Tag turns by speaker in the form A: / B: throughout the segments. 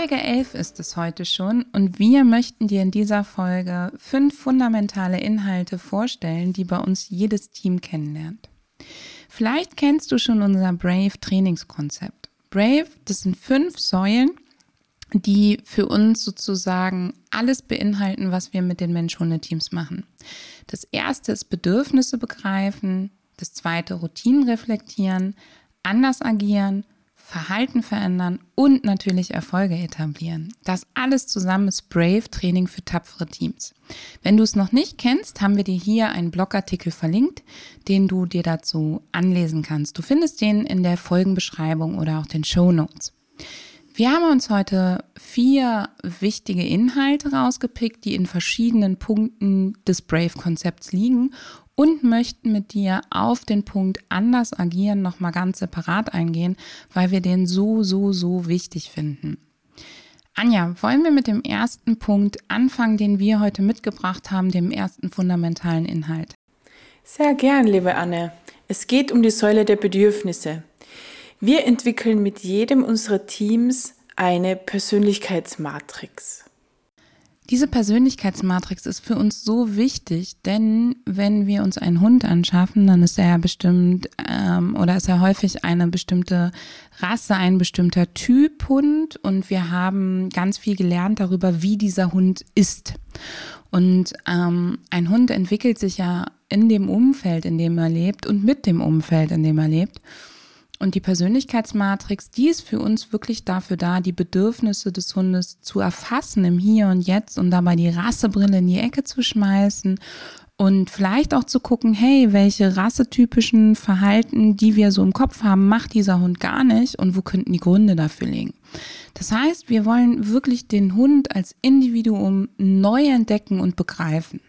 A: Folge 11 ist es heute schon und wir möchten dir in dieser Folge fünf fundamentale Inhalte vorstellen, die bei uns jedes Team kennenlernt. Vielleicht kennst du schon unser Brave Trainingskonzept. Brave, das sind fünf Säulen, die für uns sozusagen alles beinhalten, was wir mit den Mensch-Hunde-Teams machen. Das erste ist Bedürfnisse begreifen, das zweite Routinen reflektieren, anders agieren Verhalten verändern und natürlich Erfolge etablieren. Das alles zusammen ist Brave Training für tapfere Teams. Wenn du es noch nicht kennst, haben wir dir hier einen Blogartikel verlinkt, den du dir dazu anlesen kannst. Du findest den in der Folgenbeschreibung oder auch den Show Notes. Wir haben uns heute vier wichtige Inhalte rausgepickt, die in verschiedenen Punkten des Brave-Konzepts liegen und möchten mit dir auf den Punkt anders agieren nochmal ganz separat eingehen, weil wir den so, so, so wichtig finden. Anja, wollen wir mit dem ersten Punkt anfangen, den wir heute mitgebracht haben, dem ersten fundamentalen Inhalt?
B: Sehr gern, liebe Anne. Es geht um die Säule der Bedürfnisse. Wir entwickeln mit jedem unserer Teams eine Persönlichkeitsmatrix.
A: Diese Persönlichkeitsmatrix ist für uns so wichtig, denn wenn wir uns einen Hund anschaffen, dann ist er ja bestimmt ähm, oder ist er häufig eine bestimmte Rasse, ein bestimmter Typ Hund und wir haben ganz viel gelernt darüber, wie dieser Hund ist. Und ähm, ein Hund entwickelt sich ja in dem Umfeld, in dem er lebt und mit dem Umfeld, in dem er lebt. Und die Persönlichkeitsmatrix, die ist für uns wirklich dafür da, die Bedürfnisse des Hundes zu erfassen im Hier und Jetzt und dabei die Rassebrille in die Ecke zu schmeißen und vielleicht auch zu gucken, hey, welche rassetypischen Verhalten, die wir so im Kopf haben, macht dieser Hund gar nicht und wo könnten die Gründe dafür liegen. Das heißt, wir wollen wirklich den Hund als Individuum neu entdecken und begreifen.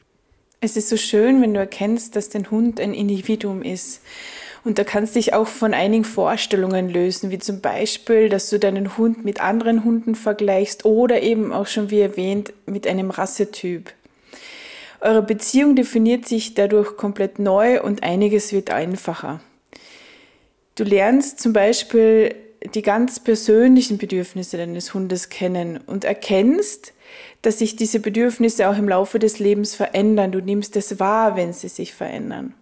B: Es ist so schön, wenn du erkennst, dass dein Hund ein Individuum ist und da kannst du dich auch von einigen Vorstellungen lösen, wie zum Beispiel, dass du deinen Hund mit anderen Hunden vergleichst oder eben auch schon wie erwähnt mit einem Rassetyp. Eure Beziehung definiert sich dadurch komplett neu und einiges wird einfacher. Du lernst zum Beispiel die ganz persönlichen Bedürfnisse deines Hundes kennen und erkennst, dass sich diese Bedürfnisse auch im Laufe des Lebens verändern. Du nimmst es wahr, wenn sie sich verändern.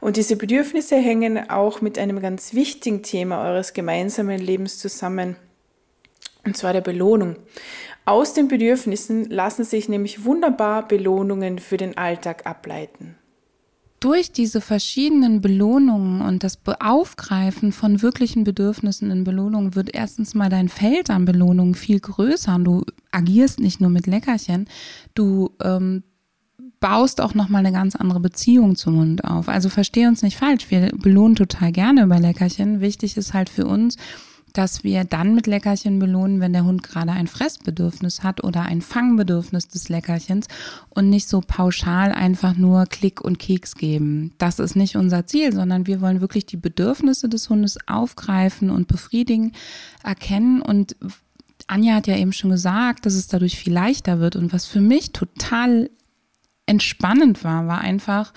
B: Und diese Bedürfnisse hängen auch mit einem ganz wichtigen Thema eures gemeinsamen Lebens zusammen, und zwar der Belohnung. Aus den Bedürfnissen lassen sich nämlich wunderbar Belohnungen für den Alltag ableiten.
A: Durch diese verschiedenen Belohnungen und das Aufgreifen von wirklichen Bedürfnissen in Belohnungen wird erstens mal dein Feld an Belohnungen viel größer und du agierst nicht nur mit Leckerchen, du ähm, baust auch nochmal eine ganz andere Beziehung zum Hund auf. Also versteh uns nicht falsch, wir belohnen total gerne über Leckerchen. Wichtig ist halt für uns, dass wir dann mit Leckerchen belohnen, wenn der Hund gerade ein Fressbedürfnis hat oder ein Fangbedürfnis des Leckerchens und nicht so pauschal einfach nur Klick und Keks geben. Das ist nicht unser Ziel, sondern wir wollen wirklich die Bedürfnisse des Hundes aufgreifen und befriedigen, erkennen und Anja hat ja eben schon gesagt, dass es dadurch viel leichter wird und was für mich total entspannend war, war einfach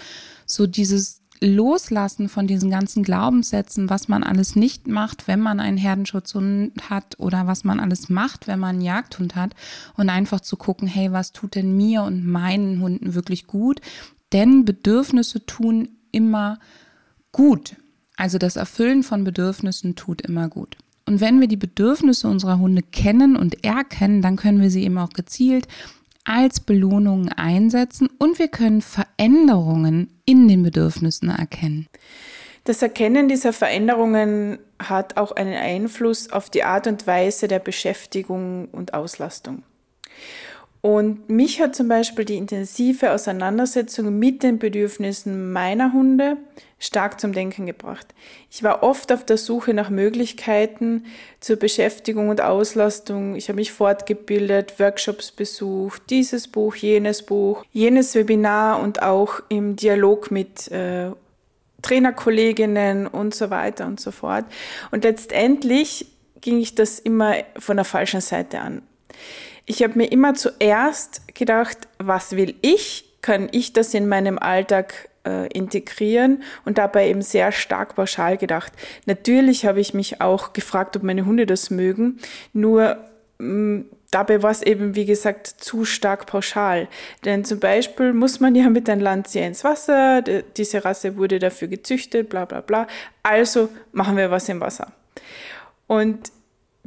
A: so dieses Loslassen von diesen ganzen Glaubenssätzen, was man alles nicht macht, wenn man einen Herdenschutzhund hat oder was man alles macht, wenn man einen Jagdhund hat und einfach zu gucken, hey, was tut denn mir und meinen Hunden wirklich gut? Denn Bedürfnisse tun immer gut. Also das Erfüllen von Bedürfnissen tut immer gut. Und wenn wir die Bedürfnisse unserer Hunde kennen und erkennen, dann können wir sie eben auch gezielt als Belohnungen einsetzen und wir können Veränderungen in den Bedürfnissen erkennen.
B: Das Erkennen dieser Veränderungen hat auch einen Einfluss auf die Art und Weise der Beschäftigung und Auslastung. Und mich hat zum Beispiel die intensive Auseinandersetzung mit den Bedürfnissen meiner Hunde stark zum Denken gebracht. Ich war oft auf der Suche nach Möglichkeiten zur Beschäftigung und Auslastung. Ich habe mich fortgebildet, Workshops besucht, dieses Buch, jenes Buch, jenes Webinar und auch im Dialog mit äh, Trainerkolleginnen und so weiter und so fort. Und letztendlich ging ich das immer von der falschen Seite an. Ich habe mir immer zuerst gedacht, was will ich? Kann ich das in meinem Alltag äh, integrieren und dabei eben sehr stark pauschal gedacht. Natürlich habe ich mich auch gefragt, ob meine Hunde das mögen, nur mh, mm, dabei war es eben, wie gesagt, zu stark pauschal. Denn zum Beispiel muss man ja mit einem Landzier ins Wasser, diese Rasse wurde dafür gezüchtet, bla bla bla. Also machen wir was im Wasser. Und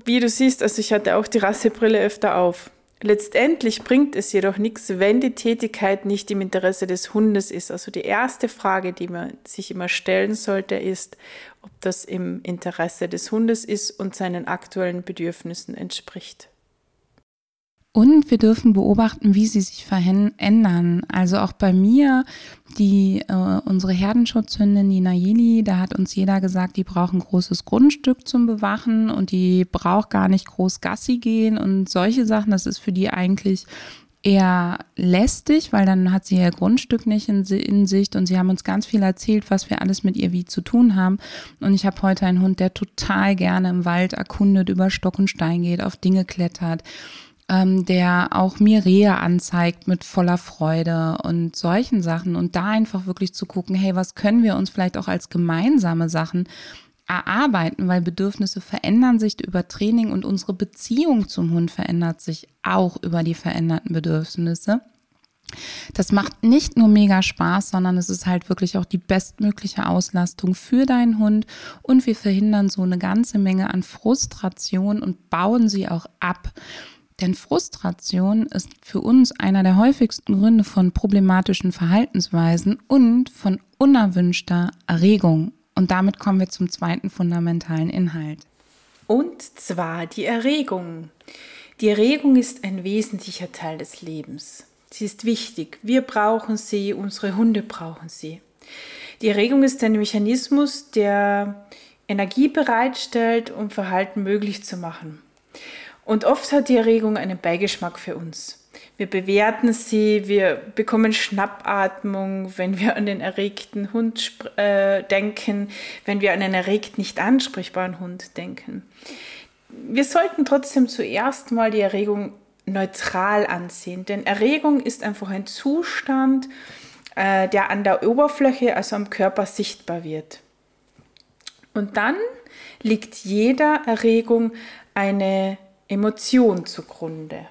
B: wie du siehst, also ich hatte auch die Rassebrille öfter auf. Letztendlich bringt es jedoch nichts, wenn die Tätigkeit nicht im Interesse des Hundes ist. Also die erste Frage, die man sich immer stellen sollte, ist, ob das im Interesse des Hundes ist und seinen aktuellen Bedürfnissen entspricht.
A: Und wir dürfen beobachten, wie sie sich verändern. Also auch bei mir, die äh, unsere Herdenschutzhündin, die Nayeli, da hat uns jeder gesagt, die braucht ein großes Grundstück zum Bewachen und die braucht gar nicht groß Gassi gehen und solche Sachen. Das ist für die eigentlich eher lästig, weil dann hat sie ihr Grundstück nicht in, in, Sicht und sie haben uns ganz viel erzählt, was wir alles mit ihr wie zu tun haben. Und ich habe heute einen Hund, der total gerne im Wald erkundet, über Stock und Stein geht, auf Dinge klettert ähm, der auch mir Rehe anzeigt mit voller Freude und solchen Sachen. Und da einfach wirklich zu gucken, hey, was können wir uns vielleicht auch als gemeinsame Sachen erarbeiten, weil Bedürfnisse verändern sich über Training und unsere Beziehung zum Hund verändert sich auch über die veränderten Bedürfnisse. Das macht nicht nur mega Spaß, sondern es ist halt wirklich auch die bestmögliche Auslastung für deinen Hund und wir verhindern so eine ganze Menge an Frustration und bauen sie auch ab. Denn Frustration ist für uns einer der häufigsten Gründe von problematischen Verhaltensweisen und von unerwünschter Erregung. Und damit kommen wir zum zweiten fundamentalen Inhalt.
B: Und zwar die Erregung. Die Erregung ist ein wesentlicher Teil des Lebens. Sie ist wichtig. Wir brauchen sie, unsere Hunde brauchen sie. Die Erregung ist ein Mechanismus, der Energie bereitstellt, um Verhalten möglich zu machen. Und oft hat die Erregung einen Beigeschmack für uns. Wir bewerten sie, wir bekommen Schnappatmung, wenn wir an den erregten Hund äh, denken, wenn wir an einen erregt nicht ansprechbaren Hund denken. Wir sollten trotzdem zuerst mal die Erregung neutral ansehen, denn Erregung ist einfach ein Zustand, äh, der an der Oberfläche, also am Körper sichtbar wird. Und dann liegt jeder Erregung eine Emotion zugrunde.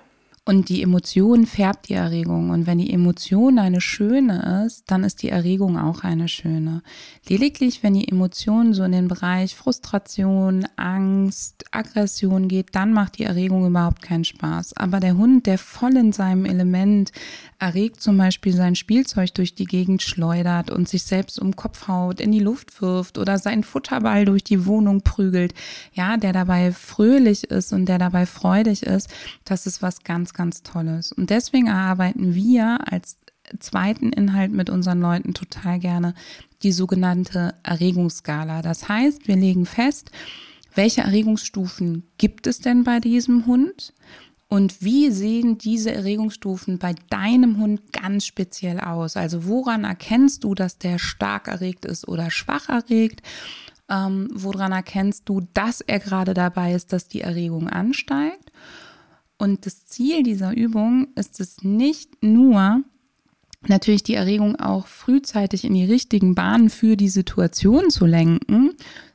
A: Und die Emotion färbt die Erregung. Und wenn die Emotion eine schöne ist, dann ist die Erregung auch eine schöne. Lediglich, wenn die Emotion so in den Bereich Frustration, Angst, Aggression geht, dann macht die Erregung überhaupt keinen Spaß. Aber der Hund, der voll in seinem Element erregt zum Beispiel sein Spielzeug durch die Gegend schleudert und sich selbst um Kopf haut, in die Luft wirft oder seinen Futterball durch die Wohnung prügelt, ja, der dabei fröhlich ist und der dabei freudig ist, das ist was ganz, ganz Tolles. Und deswegen erarbeiten wir als zweiten Inhalt mit unseren Leuten total gerne die sogenannte Erregungsskala. Das heißt, wir legen fest, welche Erregungsstufen gibt es denn bei diesem Hund? Und wie sehen diese Erregungsstufen bei deinem Hund ganz speziell aus? Also woran erkennst du, dass der stark erregt ist oder schwach erregt? Ähm, woran erkennst du, dass er gerade dabei ist, dass die Erregung ansteigt? Und das Ziel dieser Übung ist es nicht nur, natürlich die Erregung auch frühzeitig in die richtigen Bahnen für die Situation zu lenken,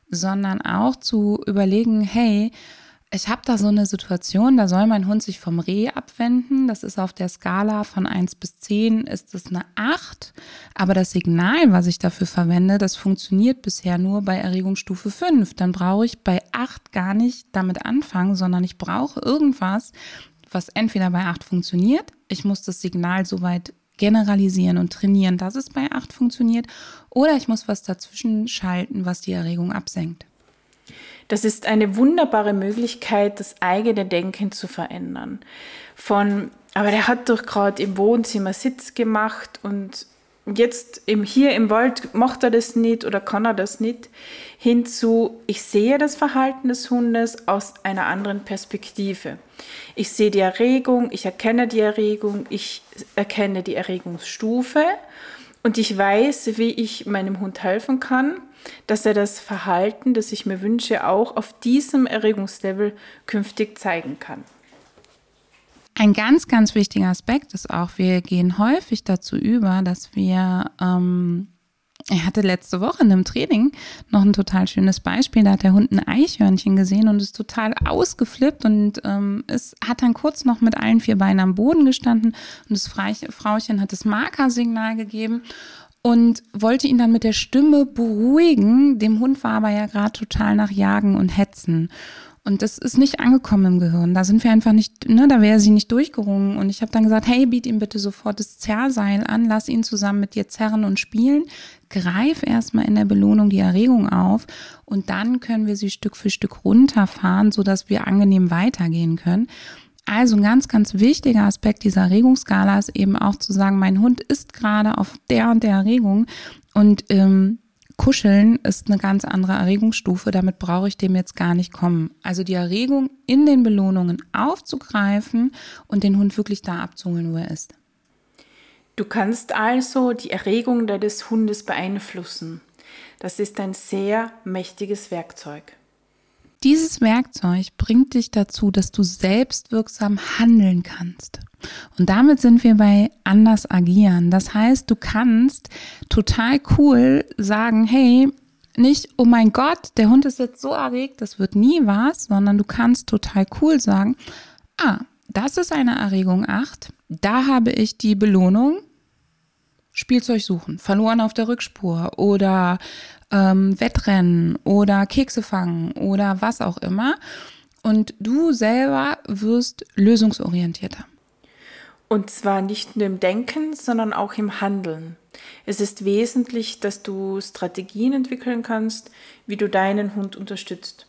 A: sondern auch zu überlegen, hey, ich habe da so eine Situation, da soll mein Hund sich vom Reh abwenden. Das ist auf der Skala von 1 bis 10 ist es eine 8. Aber das Signal, was ich dafür verwende, das funktioniert bisher nur bei Erregungsstufe 5. Dann brauche ich bei 8 gar nicht damit anfangen, sondern ich brauche irgendwas, was entweder bei 8 funktioniert. Ich muss das Signal soweit generalisieren und trainieren, dass es bei 8 funktioniert. Oder ich muss was dazwischen schalten, was die Erregung absenkt.
B: Das ist eine wunderbare Möglichkeit, das eigene Denken zu verändern. Von, aber der hat doch gerade im Wohnzimmer Sitz gemacht und jetzt im, hier im Wald macht er das nicht oder kann er das nicht, hinzu, ich sehe das Verhalten des Hundes aus einer anderen Perspektive. Ich sehe die Erregung, ich erkenne die Erregung, ich erkenne die Erregungsstufe und ich weiß, wie ich meinem Hund helfen kann, dass er das Verhalten, das ich mir wünsche, auch auf diesem Erregungslevel künftig zeigen kann.
A: Ein ganz, ganz wichtiger Aspekt ist auch, wir gehen häufig dazu über, dass wir, ähm, ich hatte letzte Woche in einem Training noch ein total schönes Beispiel, da hat der Hund ein Eichhörnchen gesehen und ist total ausgeflippt und ähm, es hat dann kurz noch mit allen vier Beinen am Boden gestanden und das Frauchen hat das Markersignal gegeben und wollte ihn dann mit der Stimme beruhigen. Dem Hund war aber ja gerade total nach Jagen und Hetzen. Und das ist nicht angekommen im Gehirn. Da sind wir einfach nicht, ne, da wäre sie nicht durchgerungen. Und ich habe dann gesagt, hey, biet ihm bitte sofort das Zerrseil an, lass ihn zusammen mit dir zerren und spielen. Greif erstmal in der Belohnung die Erregung auf und dann können wir sie Stück für Stück runterfahren, sodass wir angenehm weitergehen können. Also ein ganz, ganz wichtiger Aspekt dieser Erregungsskala ist eben auch zu sagen, mein Hund ist gerade auf der und der Erregung und ähm, Kuscheln ist eine ganz andere Erregungsstufe, damit brauche ich dem jetzt gar nicht kommen. Also die Erregung in den Belohnungen aufzugreifen und den Hund wirklich da abzuholen, wo er ist.
B: Du kannst also die Erregung deines Hundes beeinflussen. Das ist ein sehr mächtiges Werkzeug.
A: Dieses Werkzeug bringt dich dazu, dass du selbstwirksam handeln kannst. Und damit sind wir bei anders agieren. Das heißt, du kannst total cool sagen, hey, nicht, oh mein Gott, der Hund ist jetzt so erregt, das wird nie was, sondern du kannst total cool sagen, ah, das ist eine Erregung 8, da habe ich die Belohnung, Spielzeug suchen, verloren auf der Rückspur oder ähm, Wettrennen oder Kekse fangen oder was auch immer. Und du selber wirst lösungsorientierter.
B: Und zwar nicht nur im Denken, sondern auch im Handeln. Es ist wesentlich, dass du Strategien entwickeln kannst, wie du deinen Hund unterstützt.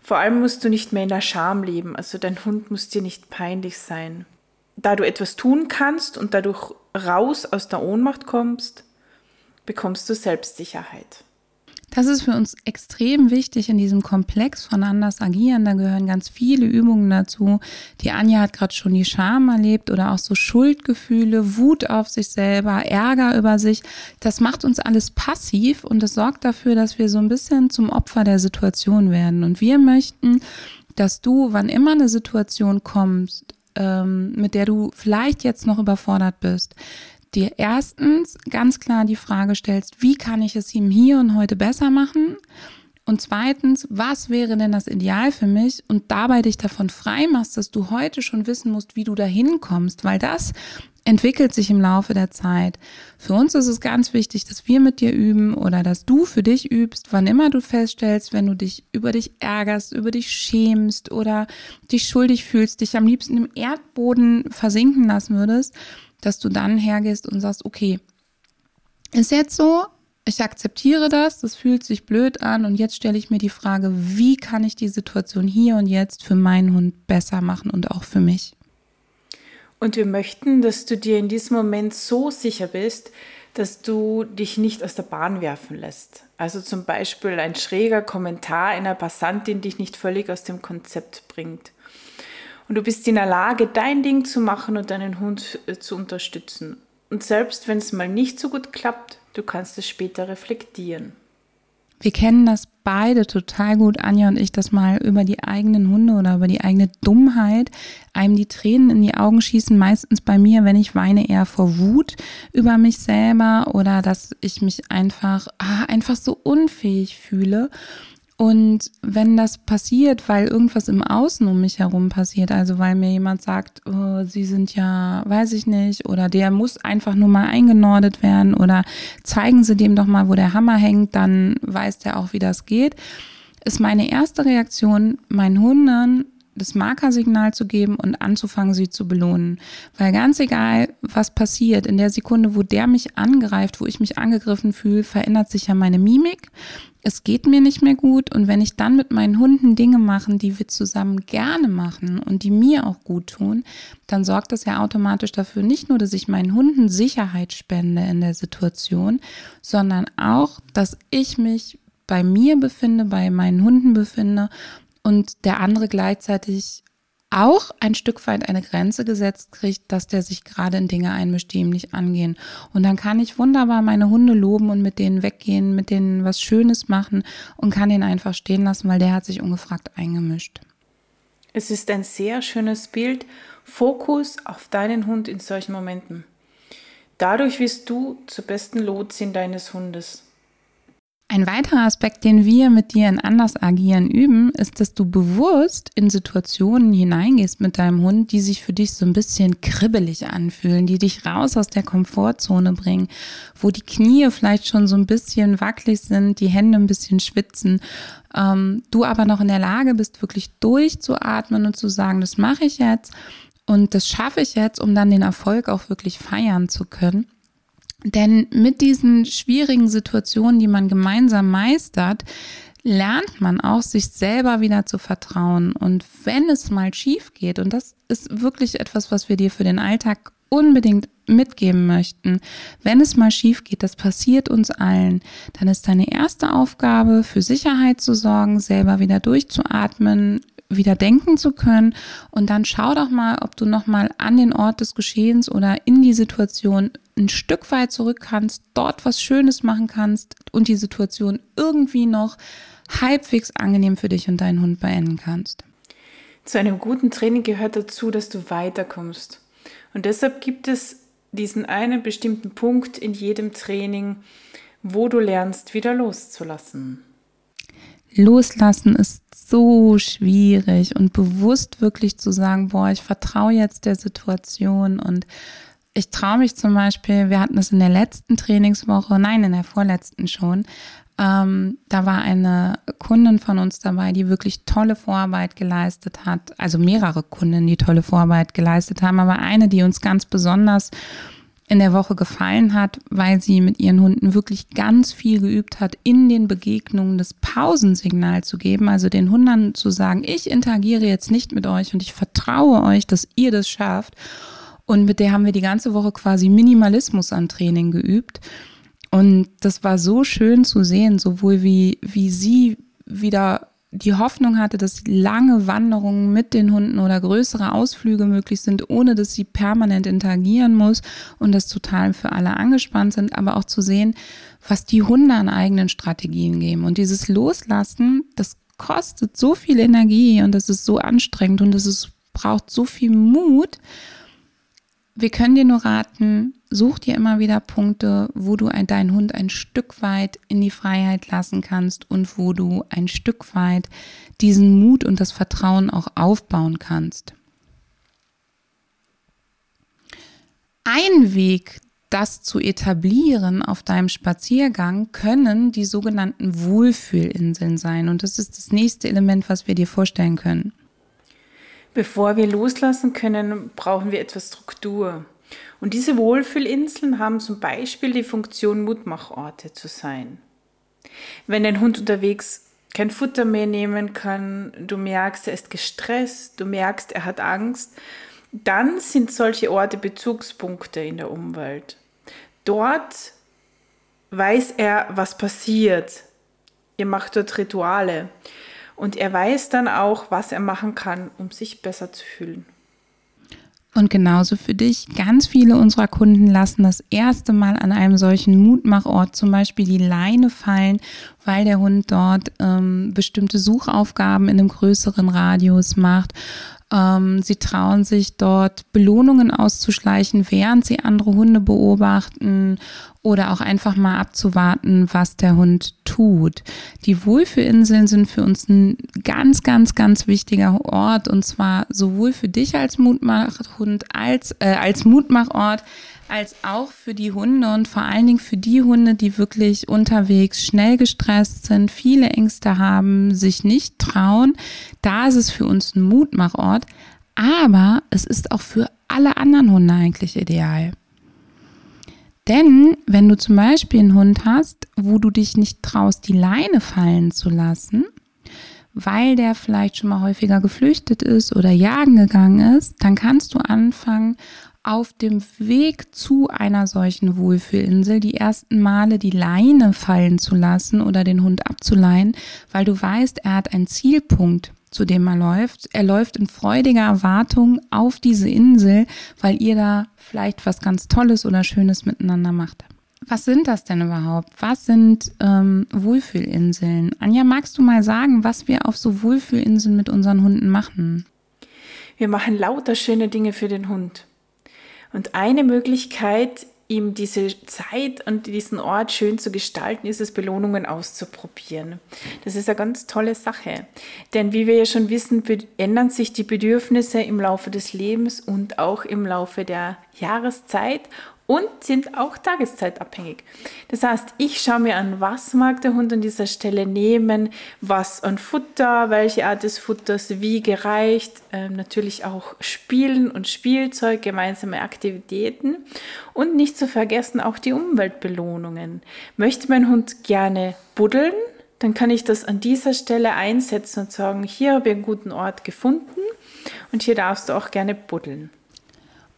B: Vor allem musst du nicht mehr in der Scham leben, also dein Hund muss dir nicht peinlich sein. Da du etwas tun kannst und dadurch raus aus der Ohnmacht kommst, bekommst du Selbstsicherheit.
A: Das ist für uns extrem wichtig in diesem Komplex von anders agieren. Da gehören ganz viele Übungen dazu. Die Anja hat gerade schon die Scham erlebt oder auch so Schuldgefühle, Wut auf sich selber, Ärger über sich. Das macht uns alles passiv und das sorgt dafür, dass wir so ein bisschen zum Opfer der Situation werden. Und wir möchten, dass du, wann immer eine Situation kommst, ähm, mit der du vielleicht jetzt noch überfordert bist, dir erstens ganz klar die Frage stellst, wie kann ich es ihm hier und heute besser machen? Und zweitens, was wäre denn das Ideal für mich? Und dabei dich davon frei machst, dass du heute schon wissen musst, wie du dahin kommst, weil das entwickelt sich im Laufe der Zeit. Für uns ist es ganz wichtig, dass wir mit dir üben oder dass du für dich übst, wann immer du feststellst, wenn du dich über dich ärgerst, über dich schämst oder dich schuldig fühlst, dich am liebsten im Erdboden versinken lassen würdest, dass du dann hergehst und sagst, okay, ist jetzt so, ich akzeptiere das, das fühlt sich blöd an und jetzt stelle ich mir die Frage, wie kann ich die Situation hier und jetzt für meinen Hund besser machen und auch für mich.
B: Und wir möchten, dass du dir in diesem Moment so sicher bist, dass du dich nicht aus der Bahn werfen lässt. Also zum Beispiel ein schräger Kommentar einer Passantin dich nicht völlig aus dem Konzept bringt und du bist in der Lage, dein Ding zu machen und deinen Hund äh, zu unterstützen. Und selbst wenn es mal nicht so gut klappt, du kannst es später reflektieren.
A: Wir kennen das beide total gut, Anja und ich, dass mal über die eigenen Hunde oder über die eigene Dummheit einem die Tränen in die Augen schießen. Meistens bei mir, wenn ich weine, eher vor Wut über mich selber oder dass ich mich einfach, ah, einfach so unfähig fühle. Und wenn das passiert, weil irgendwas im Außen um mich herum passiert, also weil mir jemand sagt, oh, sie sind ja, weiß ich nicht, oder der muss einfach nur mal eingenordet werden oder zeigen Sie dem doch mal, wo der Hammer hängt, dann weiß der auch, wie das geht, ist meine erste Reaktion, meinen Hunden das Markersignal zu geben und anzufangen, sie zu belohnen. Weil ganz egal, was passiert, in der Sekunde, wo der mich angreift, wo ich mich angegriffen fühle, verändert sich ja meine Mimik. Es geht mir nicht mehr gut und wenn ich dann mit meinen Hunden Dinge machen, die wir zusammen gerne machen und die mir auch gut tun, dann sorgt das ja automatisch dafür, nicht nur, dass ich meinen Hunden Sicherheit spende in der Situation, sondern auch, dass ich mich bei mir befinde, bei meinen Hunden befinde und der andere gleichzeitig auch ein Stück weit eine Grenze gesetzt kriegt, dass der sich gerade in Dinge einmischt, die ihm nicht angehen. Und dann kann ich wunderbar meine Hunde loben und mit denen weggehen, mit denen was Schönes machen und kann ihn einfach stehen lassen, weil der hat sich ungefragt eingemischt.
B: Es ist ein sehr schönes Bild. Fokus auf deinen Hund in solchen Momenten. Dadurch wirst du zur besten Lotsin deines Hundes.
A: Ein weiterer Aspekt, den wir mit dir in anders agieren üben, ist, dass du bewusst in Situationen hineingehst mit deinem Hund, die sich für dich so ein bisschen kribbelig anfühlen, die dich raus aus der Komfortzone bringen, wo die Knie vielleicht schon so ein bisschen wackelig sind, die Hände ein bisschen schwitzen, ähm, du aber noch in der Lage bist, wirklich durchzuatmen und zu sagen, das mache ich jetzt und das schaffe ich jetzt, um dann den Erfolg auch wirklich feiern zu können. Denn mit diesen schwierigen Situationen, die man gemeinsam meistert, lernt man auch, sich selber wieder zu vertrauen. Und wenn es mal schief geht, und das ist wirklich etwas, was wir dir für den Alltag unbedingt mitgeben möchten, wenn es mal schief geht, das passiert uns allen, dann ist deine erste Aufgabe, für Sicherheit zu sorgen, selber wieder durchzuatmen, wieder denken zu können. Und dann schau doch mal, ob du nochmal an den Ort des Geschehens oder in die Situation ein Stück weit zurück kannst, dort was Schönes machen kannst und die Situation irgendwie noch halbwegs angenehm für dich und deinen Hund beenden kannst.
B: Zu einem guten Training gehört dazu, dass du weiterkommst. Und deshalb gibt es diesen einen bestimmten Punkt in jedem Training, wo du lernst, wieder loszulassen.
A: Loslassen ist so schwierig und bewusst wirklich zu sagen, boah, ich vertraue jetzt der Situation und ich traue mich zum Beispiel, wir hatten es in der letzten Trainingswoche, nein, in der vorletzten schon, ähm, da war eine Kundin von uns dabei, die wirklich tolle Vorarbeit geleistet hat. Also mehrere Kunden, die tolle Vorarbeit geleistet haben, aber eine, die uns ganz besonders in der Woche gefallen hat, weil sie mit ihren Hunden wirklich ganz viel geübt hat, in den Begegnungen das Pausensignal zu geben, also den Hunden zu sagen, ich interagiere jetzt nicht mit euch und ich vertraue euch, dass ihr das schafft. Und mit der haben wir die ganze Woche quasi Minimalismus an Training geübt. Und das war so schön zu sehen, sowohl wie, wie sie wieder die Hoffnung hatte, dass lange Wanderungen mit den Hunden oder größere Ausflüge möglich sind, ohne dass sie permanent interagieren muss und das total für alle angespannt sind, aber auch zu sehen, was die Hunde an eigenen Strategien geben. Und dieses Loslassen, das kostet so viel Energie und das ist so anstrengend und es braucht so viel Mut. Wir können dir nur raten, such dir immer wieder Punkte, wo du deinen Hund ein Stück weit in die Freiheit lassen kannst und wo du ein Stück weit diesen Mut und das Vertrauen auch aufbauen kannst. Ein Weg, das zu etablieren auf deinem Spaziergang, können die sogenannten Wohlfühlinseln sein. Und das ist das nächste Element, was wir dir vorstellen können.
B: Bevor wir loslassen können, brauchen wir etwas Struktur. Und diese Wohlfühlinseln haben zum Beispiel die Funktion, Mutmachorte zu sein. Wenn dein Hund unterwegs kein Futter mehr nehmen kann, du merkst, er ist gestresst, du merkst, er hat Angst, dann sind solche Orte Bezugspunkte in der Umwelt. Dort weiß er, was passiert. Ihr macht dort Rituale. Und er weiß dann auch, was er machen kann, um sich besser zu fühlen.
A: Und genauso für dich. Ganz viele unserer Kunden lassen das erste Mal an einem solchen Mutmachort zum Beispiel die Leine fallen, weil der Hund dort ähm, bestimmte Suchaufgaben in einem größeren Radius macht ähm, sie trauen sich dort Belohnungen auszuschleichen, während sie andere Hunde beobachten oder auch einfach mal abzuwarten, was der Hund tut. Die Wohlfühlinseln sind für uns ein ganz, ganz, ganz wichtiger Ort und zwar sowohl für dich als Mutmachhund als, äh, als Mutmachort als auch für die Hunde und vor allen Dingen für die Hunde, die wirklich unterwegs schnell gestresst sind, viele Ängste haben, sich nicht trauen. Da ist es für uns ein Mutmachort, aber es ist auch für alle anderen Hunde eigentlich ideal. Denn wenn du zum Beispiel einen Hund hast, wo du dich nicht traust, die Leine fallen zu lassen, weil der vielleicht schon mal häufiger geflüchtet ist oder jagen gegangen ist, dann kannst du anfangen, auf dem Weg zu einer solchen Wohlfühlinsel die ersten Male die Leine fallen zu lassen oder den Hund abzuleihen, weil du weißt, er hat einen Zielpunkt, zu dem er läuft. Er läuft in freudiger Erwartung auf diese Insel, weil ihr da vielleicht was ganz Tolles oder Schönes miteinander macht. Was sind das denn überhaupt? Was sind ähm, Wohlfühlinseln? Anja, magst du mal sagen, was wir auf so Wohlfühlinseln mit unseren Hunden machen?
B: Wir machen lauter schöne Dinge für den Hund. Und eine Möglichkeit, ihm diese Zeit und diesen Ort schön zu gestalten, ist es, Belohnungen auszuprobieren. Das ist eine ganz tolle Sache. Denn wie wir ja schon wissen, ändern sich die Bedürfnisse im Laufe des Lebens und auch im Laufe der Jahreszeit und sind auch tageszeitabhängig. Das heißt, ich schaue mir an, was mag der Hund an dieser Stelle nehmen, was an Futter, welche Art des Futters wie gereicht, ähm, natürlich auch Spielen und Spielzeug, gemeinsame Aktivitäten und nicht zu vergessen auch die Umweltbelohnungen. Möchte mein Hund gerne buddeln, dann kann ich das an dieser Stelle einsetzen und sagen, hier habe ich einen guten Ort gefunden und hier darfst du auch gerne buddeln.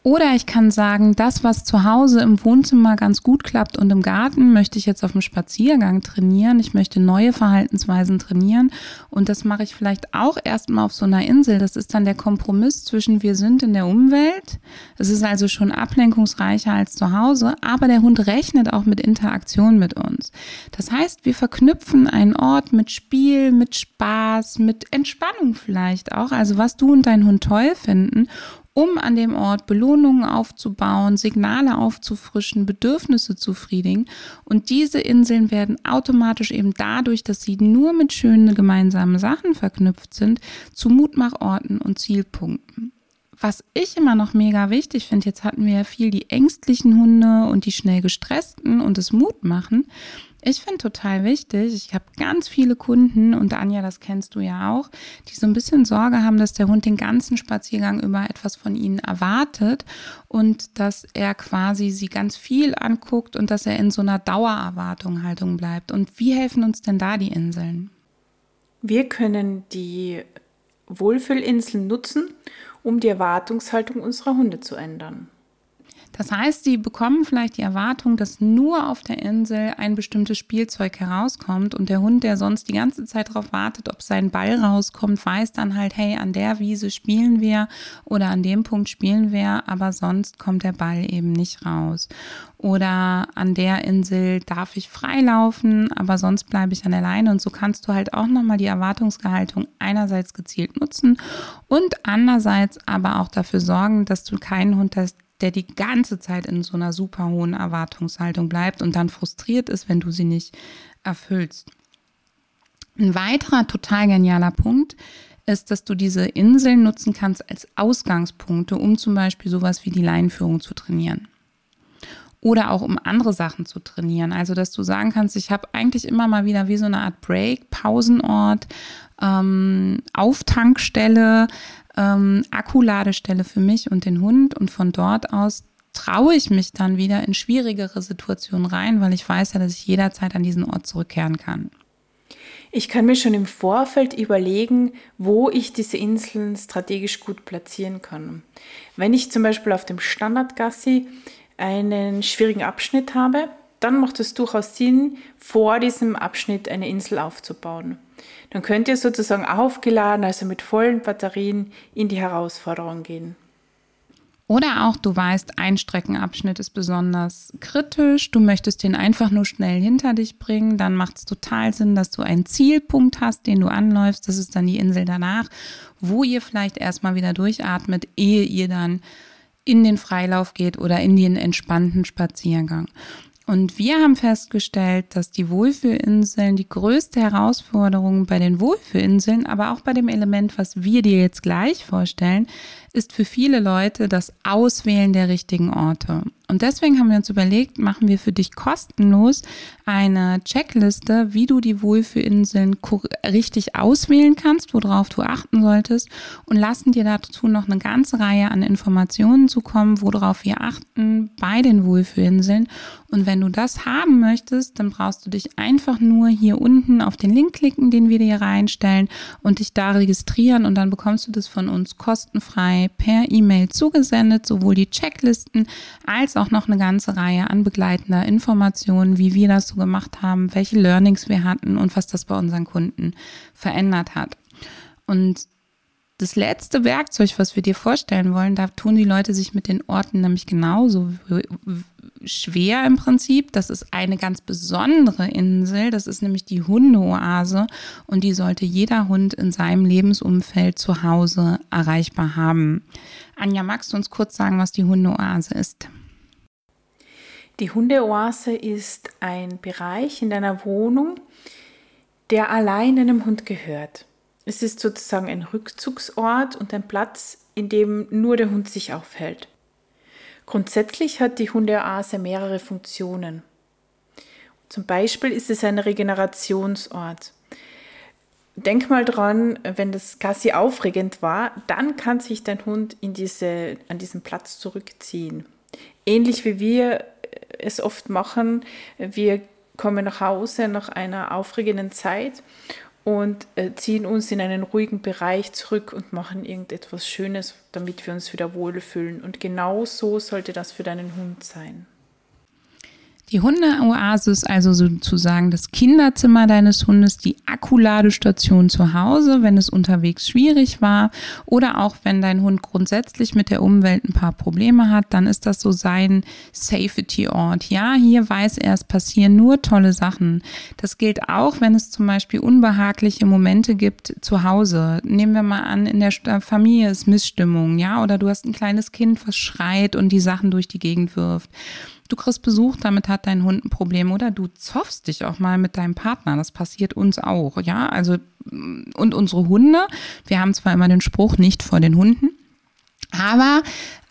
A: Oder ich kann sagen, das, was zu Hause im Wohnzimmer ganz gut klappt und im Garten, möchte ich jetzt auf dem Spaziergang trainieren. Ich möchte neue Verhaltensweisen trainieren. Und das mache ich vielleicht auch erstmal auf so einer Insel. Das ist dann der Kompromiss zwischen wir sind in der Umwelt. Es ist also schon ablenkungsreicher als zu Hause, aber der Hund rechnet auch mit Interaktion mit uns. Das heißt, wir verknüpfen einen Ort mit Spiel, mit Spaß, mit Entspannung vielleicht auch. Also was du und dein Hund toll finden um an dem Ort Belohnungen aufzubauen, Signale aufzufrischen, Bedürfnisse zu befriedigen. Und diese Inseln werden automatisch eben dadurch, dass sie nur mit schönen gemeinsamen Sachen verknüpft sind, zu Mutmachorten und Zielpunkten. Was ich immer noch mega wichtig finde, jetzt hatten wir ja viel die ängstlichen Hunde und die schnell gestressten und das Mut machen. Ich finde total wichtig, ich habe ganz viele Kunden, und Anja, das kennst du ja auch, die so ein bisschen Sorge haben, dass der Hund den ganzen Spaziergang über etwas von ihnen erwartet und dass er quasi sie ganz viel anguckt und dass er in so einer Dauererwartung Haltung bleibt. Und wie helfen uns denn da die Inseln?
B: Wir können die Wohlfühlinseln nutzen, um die Erwartungshaltung unserer Hunde zu ändern.
A: Das heißt, sie bekommen vielleicht die Erwartung, dass nur auf der Insel ein bestimmtes Spielzeug herauskommt und der Hund, der sonst die ganze Zeit darauf wartet, ob sein Ball rauskommt, weiß dann halt, hey, an der Wiese spielen wir oder an dem Punkt spielen wir, aber sonst kommt der Ball eben nicht raus. Oder an der Insel darf ich freilaufen, aber sonst bleibe ich an der Leine. Und so kannst du halt auch nochmal die Erwartungsgehaltung einerseits gezielt nutzen und andererseits aber auch dafür sorgen, dass du keinen Hund hast, der die ganze Zeit in so einer super hohen Erwartungshaltung bleibt und dann frustriert ist, wenn du sie nicht erfüllst. Ein weiterer total genialer Punkt ist, dass du diese Inseln nutzen kannst als Ausgangspunkte, um zum Beispiel sowas wie die Leinführung zu trainieren. Oder auch um andere Sachen zu trainieren. Also, dass du sagen kannst, ich habe eigentlich immer mal wieder wie so eine Art Break, Pausenort, ähm, Auftankstelle, ähm, Akkuladestelle für mich und den Hund und von dort aus traue ich mich dann wieder in schwierigere Situationen rein, weil ich weiß ja, dass ich jederzeit an diesen Ort zurückkehren kann.
B: Ich kann mir schon im Vorfeld überlegen, wo ich diese Inseln strategisch gut platzieren kann. Wenn ich zum Beispiel auf dem Standardgassi einen schwierigen Abschnitt habe, dann macht es durchaus Sinn, vor diesem Abschnitt eine Insel aufzubauen. Dann könnt ihr sozusagen aufgeladen, also mit vollen Batterien, in die Herausforderung gehen.
A: Oder auch du weißt, ein Streckenabschnitt ist besonders kritisch, du möchtest den einfach nur schnell hinter dich bringen, dann macht es total Sinn, dass du einen Zielpunkt hast, den du anläufst, das ist dann die Insel danach, wo ihr vielleicht erstmal wieder durchatmet, ehe ihr dann in den Freilauf geht oder in den entspannten Spaziergang. Und wir haben festgestellt, dass die Wohlfühlinseln die größte Herausforderung bei den Wohlfühlinseln, aber auch bei dem Element, was wir dir jetzt gleich vorstellen, ist für viele Leute das Auswählen der richtigen Orte. Und deswegen haben wir uns überlegt, machen wir für dich kostenlos eine Checkliste, wie du die Wohlfühlinseln richtig auswählen kannst, worauf du achten solltest und lassen dir dazu noch eine ganze Reihe an Informationen zukommen, worauf wir achten bei den Wohlfühlinseln. Und wenn du das haben möchtest, dann brauchst du dich einfach nur hier unten auf den Link klicken, den wir dir reinstellen und dich da registrieren und dann bekommst du das von uns kostenfrei per E-Mail zugesendet, sowohl die Checklisten als auch noch eine ganze Reihe an begleitender Informationen, wie wir das so gemacht haben, welche Learnings wir hatten und was das bei unseren Kunden verändert hat. Und das letzte Werkzeug, was wir dir vorstellen wollen, da tun die Leute sich mit den Orten nämlich genauso schwer im Prinzip. Das ist eine ganz besondere Insel. Das ist nämlich die Hundeoase und die sollte jeder Hund in seinem Lebensumfeld zu Hause erreichbar haben. Anja, magst du uns kurz sagen, was die Hundeoase ist?
B: Die Hundeoase ist ein Bereich in deiner Wohnung, der allein einem Hund gehört. Es ist sozusagen ein Rückzugsort und ein Platz, in dem nur der Hund sich aufhält. Grundsätzlich hat die Hundeoase mehrere Funktionen. Zum Beispiel ist es ein Regenerationsort. Denk mal dran, wenn das Gassi aufregend war, dann kann sich dein Hund in diese, an diesen Platz zurückziehen. Ähnlich wie wir es oft machen, wir kommen nach Hause nach einer aufregenden Zeit und äh, ziehen uns in einen ruhigen Bereich zurück und machen irgendetwas Schönes, damit wir uns wieder wohlfühlen. Und genau so sollte das für deinen Hund sein.
A: Die Hundeoase ist also sozusagen das Kinderzimmer deines Hundes, die Akkuladestation zu Hause, wenn es unterwegs schwierig war oder auch wenn dein Hund grundsätzlich mit der Umwelt ein paar Probleme hat, dann ist das so sein Safety-Ort. Ja, hier weiß er, es passieren nur tolle Sachen. Das gilt auch, wenn es zum Beispiel unbehagliche Momente gibt zu Hause. Nehmen wir mal an, in der Familie ist Missstimmung, ja, oder du hast ein kleines Kind, was schreit und die Sachen durch die Gegend wirft du kriegst Besuch, damit hat dein Hund ein Problem oder du zoffst dich auch mal mit deinem Partner. Das passiert uns auch, ja. Also, und unsere Hunde, wir haben zwar immer den Spruch nicht vor den Hunden, aber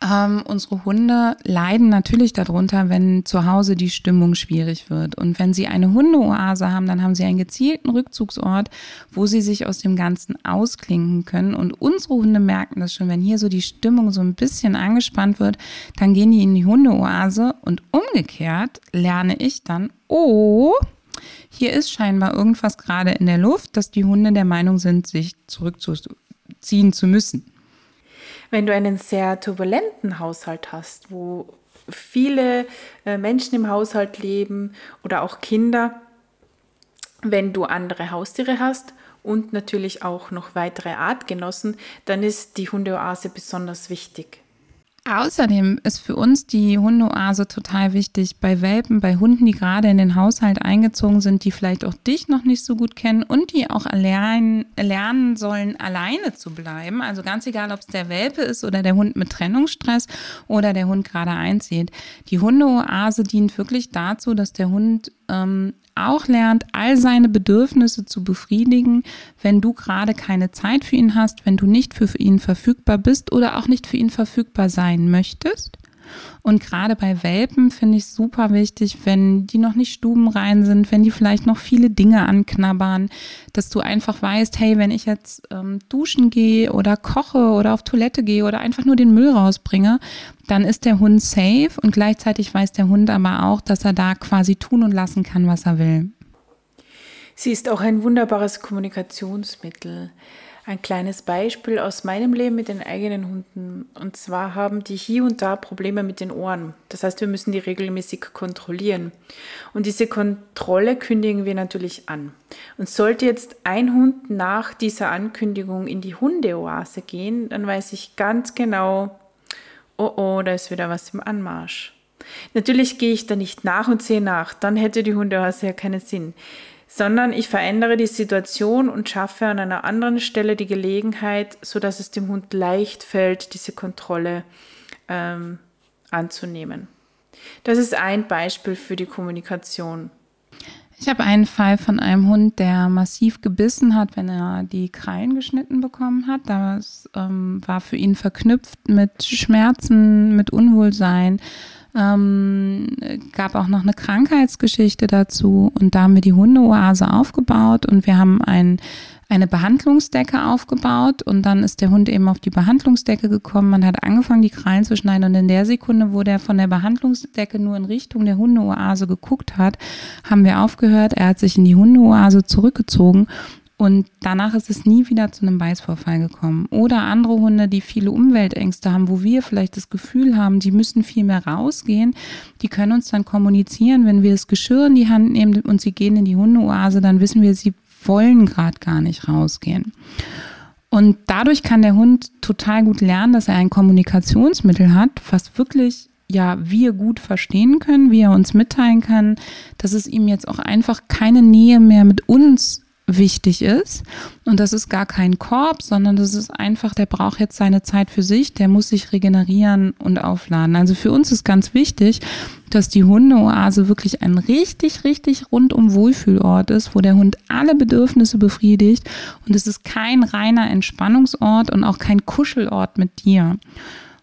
A: ähm, unsere Hunde leiden natürlich darunter, wenn zu Hause die Stimmung schwierig wird. Und wenn sie eine Hundeoase haben, dann haben sie einen gezielten Rückzugsort, wo sie sich aus dem Ganzen ausklinken können. Und unsere Hunde merken das schon, wenn hier so die Stimmung so ein bisschen angespannt wird, dann gehen die in die Hundeoase und umgekehrt lerne ich dann, oh, hier ist scheinbar irgendwas gerade in der Luft, dass die Hunde der Meinung sind, sich zurückzuziehen zu müssen.
B: Wenn du einen sehr turbulenten Haushalt hast, wo viele äh, Menschen im Haushalt leben oder auch Kinder, wenn du andere Haustiere hast und natürlich auch noch weitere Artgenossen, dann ist die Hundeoase besonders wichtig.
A: Außerdem ist für uns die Hundeoase total wichtig bei Welpen, bei Hunden, die gerade in den Haushalt eingezogen sind, die vielleicht auch dich noch nicht so gut kennen und die auch lernen, lernen sollen, alleine zu bleiben. Also ganz egal, ob es der Welpe ist oder der Hund mit Trennungsstress oder der Hund gerade einzieht. Die Hundeoase dient wirklich dazu, dass der Hund ähm, auch lernt, all seine Bedürfnisse zu befriedigen, wenn du gerade keine Zeit für ihn hast, wenn du nicht für ihn verfügbar bist oder auch nicht für ihn verfügbar sein möchtest. Und gerade bei Welpen finde ich super wichtig, wenn die noch nicht stubenrein sind, wenn die vielleicht noch viele Dinge anknabbern, dass du einfach weißt, hey, wenn ich jetzt ähm, duschen gehe oder koche oder auf Toilette gehe oder einfach nur den Müll rausbringe, dann ist der Hund safe und gleichzeitig weiß der Hund aber auch, dass er da quasi tun und lassen kann, was er will.
B: Sie ist auch ein wunderbares Kommunikationsmittel. Ein kleines Beispiel aus meinem Leben mit den eigenen Hunden. Und zwar haben die hier und da Probleme mit den Ohren. Das heißt, wir müssen die regelmäßig kontrollieren. Und diese Kontrolle kündigen wir natürlich an. Und sollte jetzt ein Hund nach dieser Ankündigung in die Hundeoase gehen, dann weiß ich ganz genau, oh oh, da ist wieder was im Anmarsch. Natürlich gehe ich da nicht nach und sehe nach, dann hätte die Hundeoase ja keinen Sinn sondern ich verändere die Situation und schaffe an einer anderen Stelle die Gelegenheit, sodass es dem Hund leicht fällt, diese Kontrolle ähm, anzunehmen. Das ist ein Beispiel für die Kommunikation.
A: Ich habe einen Fall von einem Hund, der massiv gebissen hat, wenn er die Krallen geschnitten bekommen hat. Das ähm, war für ihn verknüpft mit Schmerzen, mit Unwohlsein Ähm, gab auch noch eine Krankheitsgeschichte dazu und da haben wir die Hundeoase aufgebaut und wir haben ein eine Behandlungsdecke aufgebaut und dann ist der Hund eben auf die Behandlungsdecke gekommen. Man hat angefangen, die Krallen zu schneiden und in der Sekunde, wo der von der Behandlungsdecke nur in Richtung der Hundeoase geguckt hat, haben wir aufgehört. Er hat sich in die Hundeoase zurückgezogen und danach ist es nie wieder zu einem Beißvorfall gekommen. Oder andere Hunde, die viele Umweltängste haben, wo wir vielleicht das Gefühl haben, die müssen viel mehr rausgehen, die können uns dann kommunizieren, wenn wir das Geschirr in die Hand nehmen und sie gehen in die Hundeoase, dann wissen wir, sie wollen gerade gar nicht rausgehen. Und dadurch kann der Hund total gut lernen, dass er ein Kommunikationsmittel hat, was wirklich ja wir gut verstehen können, wie er uns mitteilen kann, dass es ihm jetzt auch einfach keine Nähe mehr mit uns wichtig ist. Und das ist gar kein Korb, sondern das ist einfach, der braucht jetzt seine Zeit für sich, der muss sich regenerieren und aufladen. Also für uns ist ganz wichtig, dass die Hundeoase wirklich ein richtig, richtig rundum Wohlfühlort ist, wo der Hund alle Bedürfnisse befriedigt. Und es ist kein reiner Entspannungsort und auch kein Kuschelort mit dir.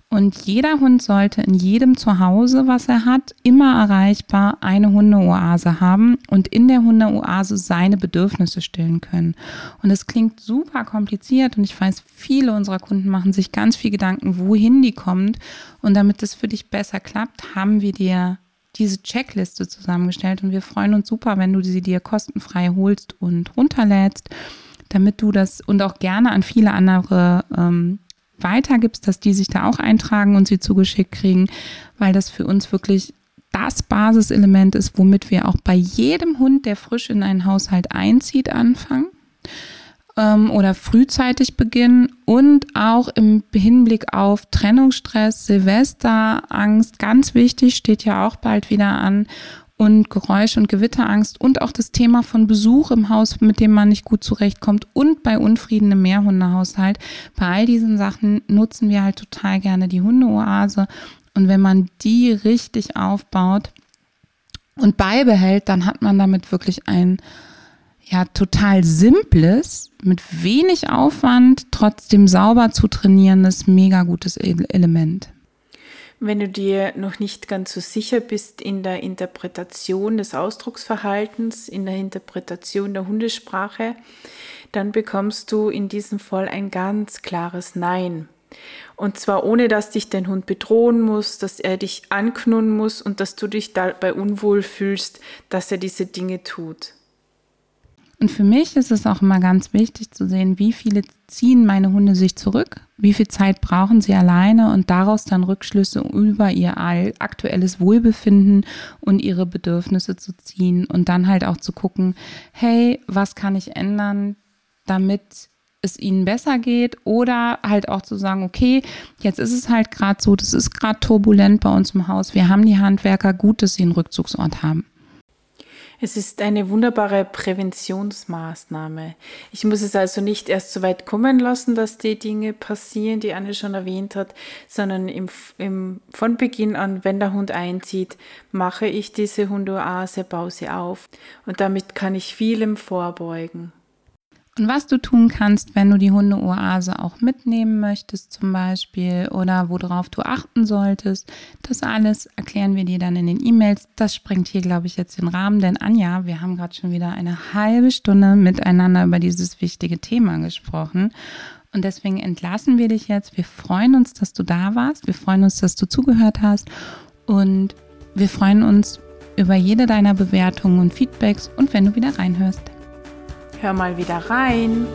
A: Und jeder Hund sollte in jedem Zuhause, was er hat, immer erreichbar eine Hundeoase haben und in der Hundeoase seine Bedürfnisse stillen können. Und es klingt super kompliziert und ich weiß, viele unserer Kunden machen sich ganz viel Gedanken, wohin die kommt. Und damit es für dich besser klappt, haben wir dir diese Checkliste zusammengestellt und wir freuen uns super, wenn du sie dir kostenfrei holst und runterlädst, damit du das und auch gerne an viele andere ähm, weitergibst, dass die sich da auch eintragen und sie zugeschickt kriegen, weil das für uns wirklich das Basiselement ist, womit wir auch bei jedem Hund, der frisch in einen Haushalt einzieht, anfangen ähm, oder frühzeitig beginnen und auch im Hinblick auf Trennungsstress, Silvesterangst, ganz wichtig, steht ja auch bald wieder an und Geräusch- und Gewitterangst und auch das Thema von Besuch im Haus, mit dem man nicht gut zurechtkommt und bei Unfrieden im Mehrhundehaushalt. Bei all diesen Sachen nutzen wir halt total gerne die Hundeoase. Und wenn man die richtig aufbaut und beibehält, dann hat man damit wirklich ein ja total simples, mit wenig Aufwand, trotzdem sauber zu trainierendes, mega gutes Element.
B: Wenn du dir noch nicht ganz so sicher bist in der Interpretation des Ausdrucksverhaltens, in der Interpretation der Hundesprache, dann bekommst du in diesem Fall ein ganz klares Nein. Und zwar ohne, dass dich dein Hund bedrohen muss, dass er dich anknurren muss und dass du dich dabei unwohl fühlst, dass er diese Dinge tut.
A: Und für mich ist es auch immer ganz wichtig zu sehen, wie viele ziehen meine Hunde sich zurück, wie viel Zeit brauchen sie alleine und daraus dann Rückschlüsse über ihr aktuelles Wohlbefinden und ihre Bedürfnisse zu ziehen und dann halt auch zu gucken, hey, was kann ich ändern, damit es ihnen besser geht oder halt auch zu sagen, okay, jetzt ist es halt gerade so, das ist gerade turbulent bei uns im Haus, wir haben die Handwerker, gut, dass sie einen Rückzugsort haben.
B: Es ist eine wunderbare Präventionsmaßnahme. Ich muss es also nicht erst so weit kommen lassen, dass die Dinge passieren, die Anne schon erwähnt hat, sondern im, im, von Beginn an, wenn der Hund einzieht, mache ich diese Hundeoase, baue sie auf und damit kann ich vielem vorbeugen.
A: Und was du tun kannst, wenn du die Hundeoase auch mitnehmen möchtest zum Beispiel oder worauf du achten solltest, das alles erklären wir dir dann in den E-Mails. Das sprengt hier, glaube ich, jetzt den Rahmen, denn Anja, wir haben gerade schon wieder eine halbe Stunde miteinander über dieses wichtige Thema gesprochen. Und deswegen entlassen wir dich jetzt. Wir freuen uns, dass du da warst. Wir freuen uns, dass du zugehört hast. Und wir freuen uns über jede deiner Bewertungen und Feedbacks und wenn du wieder reinhörst.
B: Hör mal wieder rein.